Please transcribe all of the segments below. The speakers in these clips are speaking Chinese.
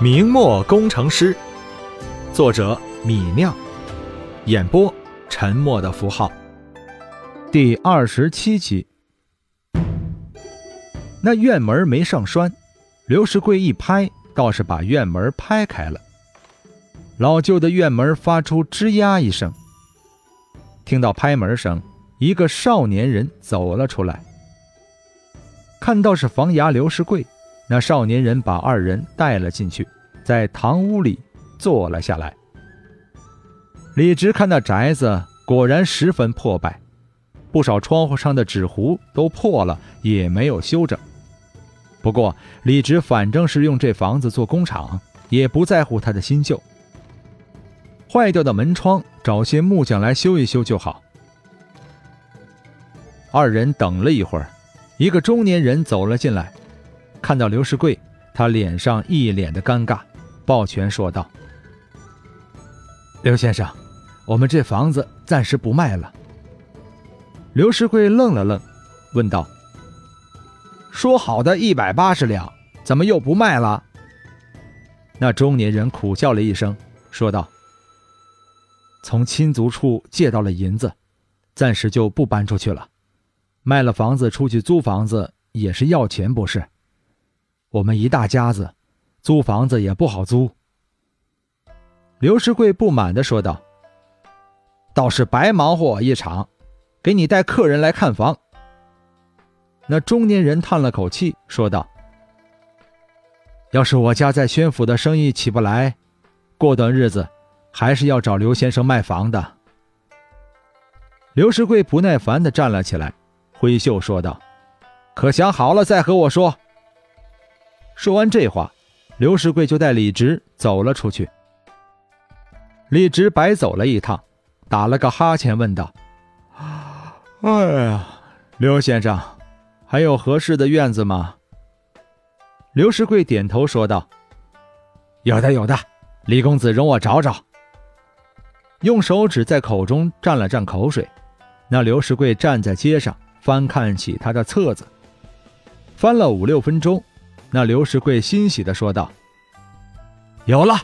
明末工程师，作者米酿，演播沉默的符号。第二十七集，那院门没上栓，刘世贵一拍，倒是把院门拍开了。老旧的院门发出吱呀一声，听到拍门声，一个少年人走了出来，看到是房牙刘世贵。那少年人把二人带了进去，在堂屋里坐了下来。李直看那宅子果然十分破败，不少窗户上的纸糊都破了，也没有修整。不过李直反正是用这房子做工厂，也不在乎它的新旧。坏掉的门窗，找些木匠来修一修就好。二人等了一会儿，一个中年人走了进来。看到刘世贵，他脸上一脸的尴尬，抱拳说道：“刘先生，我们这房子暂时不卖了。”刘世贵愣了愣，问道：“说好的一百八十两，怎么又不卖了？”那中年人苦笑了一声，说道：“从亲族处借到了银子，暂时就不搬出去了。卖了房子出去租房子也是要钱，不是？”我们一大家子，租房子也不好租。刘世贵不满的说道：“倒是白忙活一场，给你带客人来看房。”那中年人叹了口气，说道：“要是我家在宣府的生意起不来，过段日子还是要找刘先生卖房的。”刘世贵不耐烦的站了起来，挥袖说道：“可想好了再和我说。”说完这话，刘世贵就带李直走了出去。李直白走了一趟，打了个哈欠，问道：“哎呀，刘先生，还有合适的院子吗？”刘世贵点头说道：“有的，有的。李公子，容我找找。”用手指在口中蘸了蘸口水。那刘世贵站在街上，翻看起他的册子，翻了五六分钟。那刘世贵欣喜地说道：“有了，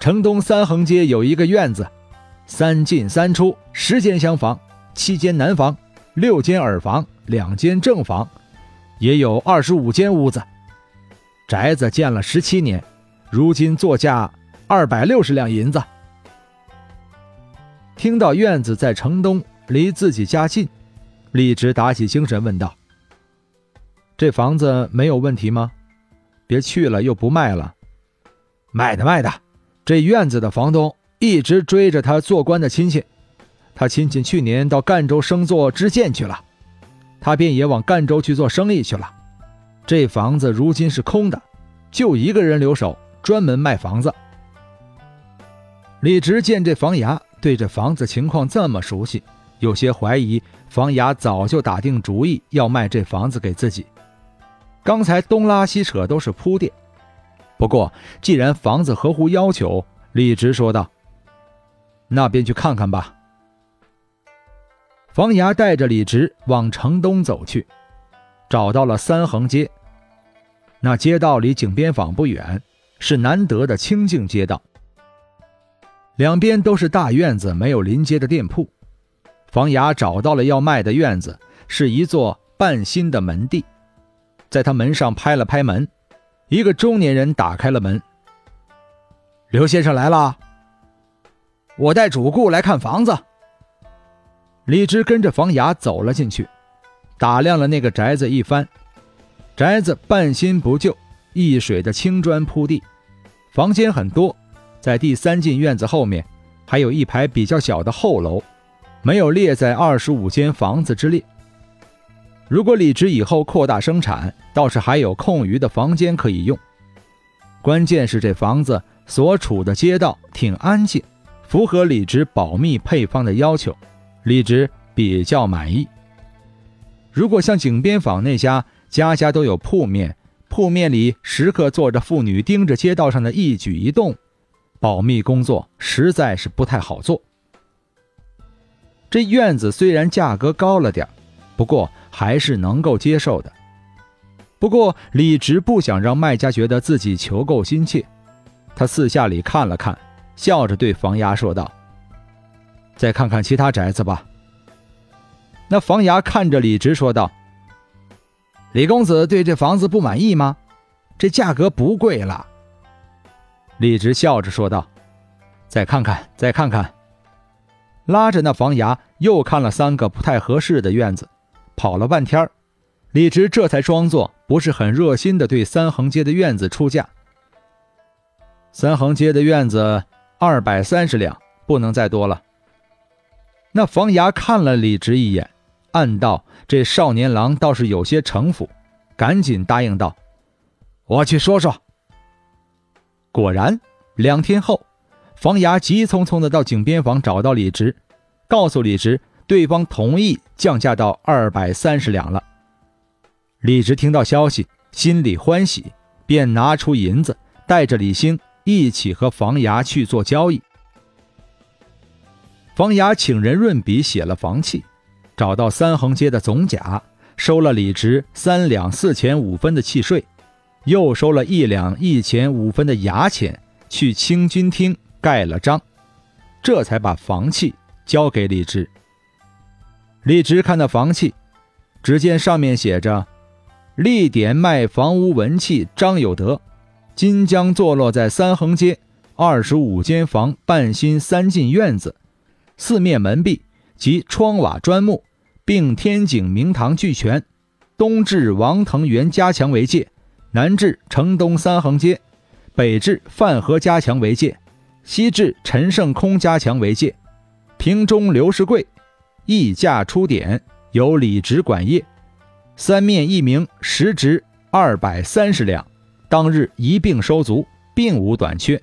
城东三横街有一个院子，三进三出，十间厢房，七间南房，六间耳房，两间正房，也有二十五间屋子。宅子建了十七年，如今作价二百六十两银子。”听到院子在城东，离自己家近，李直打起精神问道。这房子没有问题吗？别去了又不卖了，卖的卖的。这院子的房东一直追着他做官的亲戚，他亲戚去年到赣州升做知县去了，他便也往赣州去做生意去了。这房子如今是空的，就一个人留守，专门卖房子。李直见这房衙对这房子情况这么熟悉，有些怀疑房衙早就打定主意要卖这房子给自己。刚才东拉西扯都是铺垫，不过既然房子合乎要求，李直说道：“那便去看看吧。”房牙带着李直往城东走去，找到了三横街。那街道离井边坊不远，是难得的清静街道，两边都是大院子，没有临街的店铺。房牙找到了要卖的院子，是一座半新的门第。在他门上拍了拍门，一个中年人打开了门。刘先生来了，我带主顾来看房子。李直跟着房衙走了进去，打量了那个宅子一番。宅子半新不旧，一水的青砖铺地，房间很多，在第三进院子后面还有一排比较小的后楼，没有列在二十五间房子之列。如果李直以后扩大生产，倒是还有空余的房间可以用。关键是这房子所处的街道挺安静，符合李直保密配方的要求，李直比较满意。如果像井边坊那家，家家都有铺面，铺面里时刻坐着妇女盯着街道上的一举一动，保密工作实在是不太好做。这院子虽然价格高了点不过。还是能够接受的。不过李直不想让卖家觉得自己求购心切，他四下里看了看，笑着对房牙说道：“再看看其他宅子吧。”那房牙看着李直说道：“李公子对这房子不满意吗？这价格不贵了。”李直笑着说道：“再看看，再看看。”拉着那房牙又看了三个不太合适的院子，跑了半天李直这才装作不是很热心的对三横街的院子出价。三横街的院子二百三十两，不能再多了。那房衙看了李直一眼。暗道：“这少年郎倒是有些城府，赶紧答应道：‘我去说说。’果然，两天后，房衙急匆匆的到井边房找到李直，告诉李直，对方同意降价到二百三十两了。李直听到消息，心里欢喜，便拿出银子，带着李兴一起和房衙去做交易。房衙请人润笔写了房契。找到三横街的总甲，收了李直三两四钱五分的契税，又收了一两一钱五分的衙钱，去清军厅盖了章，这才把房契交给李直。李直看到房契，只见上面写着：“立点卖房屋文契张有德，今将坐落在三横街二十五间房半新三进院子，四面门壁及窗瓦砖木。”并天井明堂俱全，东至王腾园家墙为界，南至城东三横街，北至范河家墙为界，西至陈胜空家墙为界。平中刘世贵，议价出典，由李直管业。三面一名实值二百三十两，当日一并收足，并无短缺。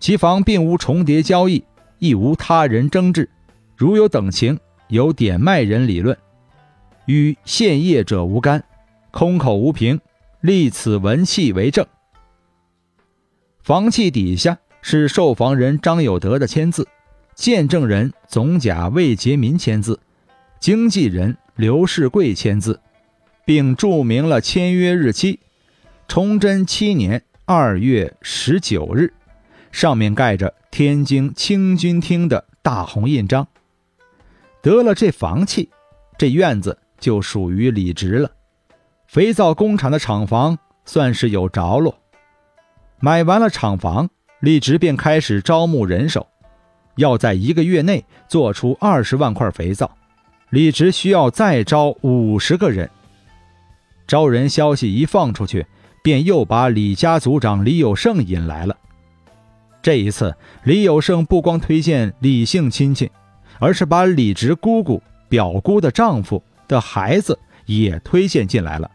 其房并无重叠交易，亦无他人争执，如有等情。由点卖人理论，与现业者无干，空口无凭，立此文契为证。房契底下是受房人张有德的签字，见证人总甲魏杰民签字，经纪人刘世贵签字，并注明了签约日期：崇祯七年二月十九日。上面盖着天津清军厅的大红印章。得了这房契，这院子就属于李直了。肥皂工厂的厂房算是有着落。买完了厂房，李直便开始招募人手，要在一个月内做出二十万块肥皂。李直需要再招五十个人。招人消息一放出去，便又把李家族长李有胜引来了。这一次，李有胜不光推荐李姓亲戚。而是把李直姑姑、表姑的丈夫的孩子也推荐进来了，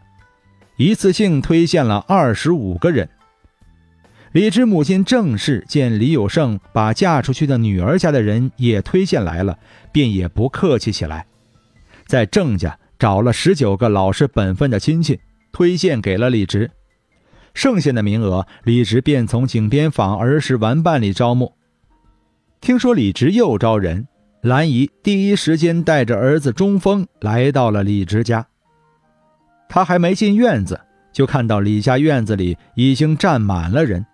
一次性推荐了二十五个人。李直母亲郑氏见李有胜把嫁出去的女儿家的人也推荐来了，便也不客气起来，在郑家找了十九个老实本分的亲戚，推荐给了李直。剩下的名额，李直便从井边坊儿时玩伴里招募。听说李直又招人。兰姨第一时间带着儿子中风来到了李直家。他还没进院子，就看到李家院子里已经站满了人。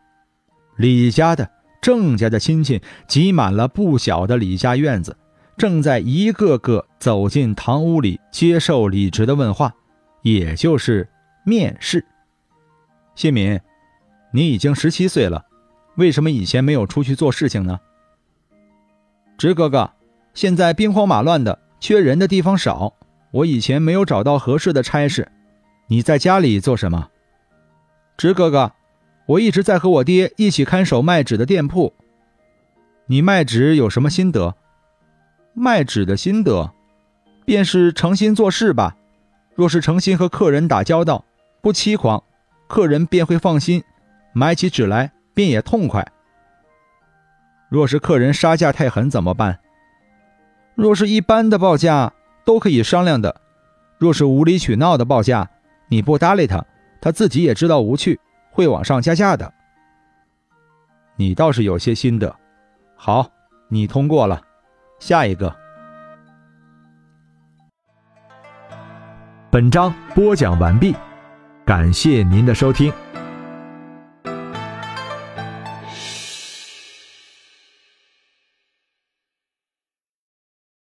李家的、郑家的亲戚挤满了不小的李家院子，正在一个个走进堂屋里接受李直的问话，也就是面试。谢敏，你已经十七岁了，为什么以前没有出去做事情呢？直哥哥。现在兵荒马乱的，缺人的地方少。我以前没有找到合适的差事。你在家里做什么？直哥哥，我一直在和我爹一起看守卖纸的店铺。你卖纸有什么心得？卖纸的心得，便是诚心做事吧。若是诚心和客人打交道，不欺狂，客人便会放心，买起纸来便也痛快。若是客人杀价太狠，怎么办？若是一般的报价都可以商量的，若是无理取闹的报价，你不搭理他，他自己也知道无趣，会往上加价的。你倒是有些心得，好，你通过了，下一个。本章播讲完毕，感谢您的收听。